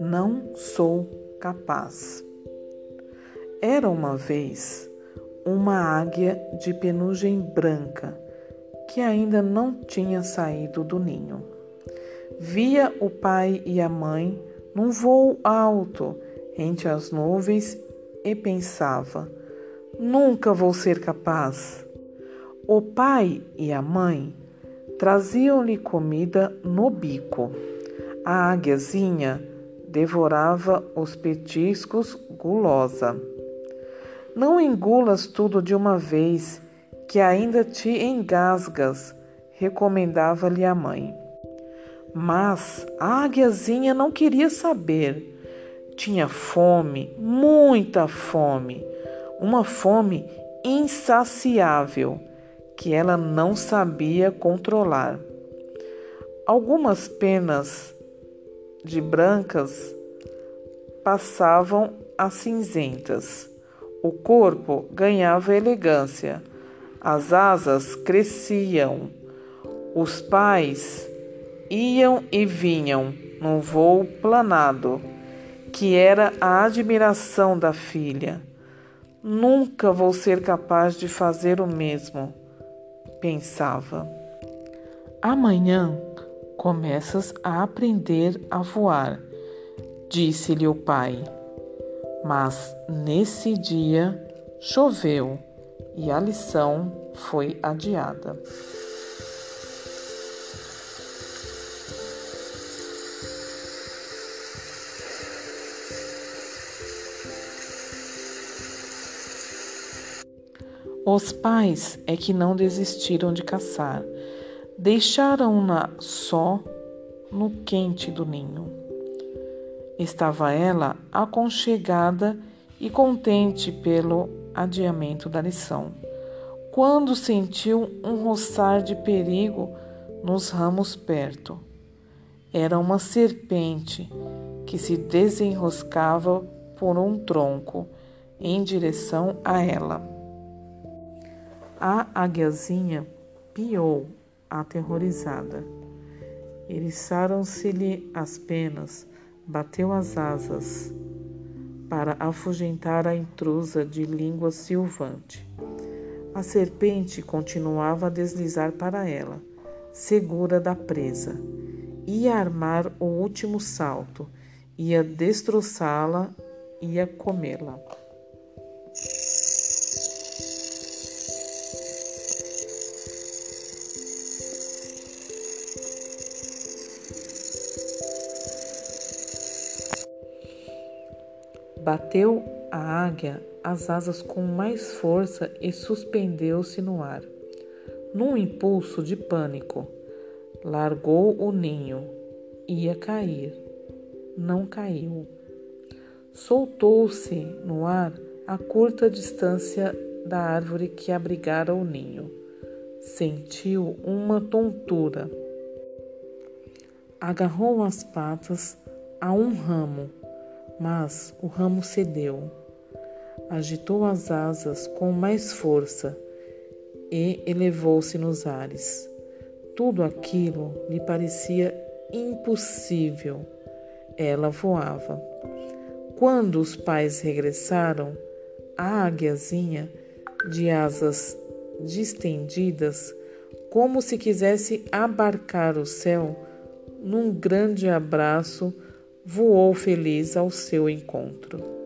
Não sou capaz. Era uma vez uma águia de penugem branca que ainda não tinha saído do ninho. Via o pai e a mãe num voo alto entre as nuvens e pensava: nunca vou ser capaz. O pai e a mãe traziam-lhe comida no bico. A águiazinha devorava os petiscos gulosa. Não engulas tudo de uma vez, que ainda te engasgas, recomendava-lhe a mãe. Mas a águiazinha não queria saber. Tinha fome, muita fome, uma fome insaciável que ela não sabia controlar. Algumas penas de brancas passavam a cinzentas. O corpo ganhava elegância, as asas cresciam, os pais iam e vinham num voo planado, que era a admiração da filha. Nunca vou ser capaz de fazer o mesmo, pensava. Amanhã começas a aprender a voar, disse-lhe o pai. Mas nesse dia choveu e a lição foi adiada. Os pais é que não desistiram de caçar, deixaram-na só no quente do ninho. Estava ela aconchegada e contente pelo adiamento da lição, quando sentiu um roçar de perigo nos ramos perto. Era uma serpente que se desenroscava por um tronco em direção a ela. A águiazinha piou, aterrorizada. Eriçaram-se-lhe as penas, bateu as asas para afugentar a intrusa de língua silvante. A serpente continuava a deslizar para ela, segura da presa. Ia armar o último salto, ia destroçá-la, ia comê-la. Bateu a águia as asas com mais força e suspendeu-se no ar. Num impulso de pânico, largou o ninho. Ia cair. Não caiu. Soltou-se no ar a curta distância da árvore que abrigara o ninho. Sentiu uma tontura. Agarrou as patas a um ramo mas o ramo cedeu. Agitou as asas com mais força e elevou-se nos ares. Tudo aquilo lhe parecia impossível. Ela voava. Quando os pais regressaram, a águiazinha, de asas distendidas, como se quisesse abarcar o céu, num grande abraço, voou feliz ao seu encontro.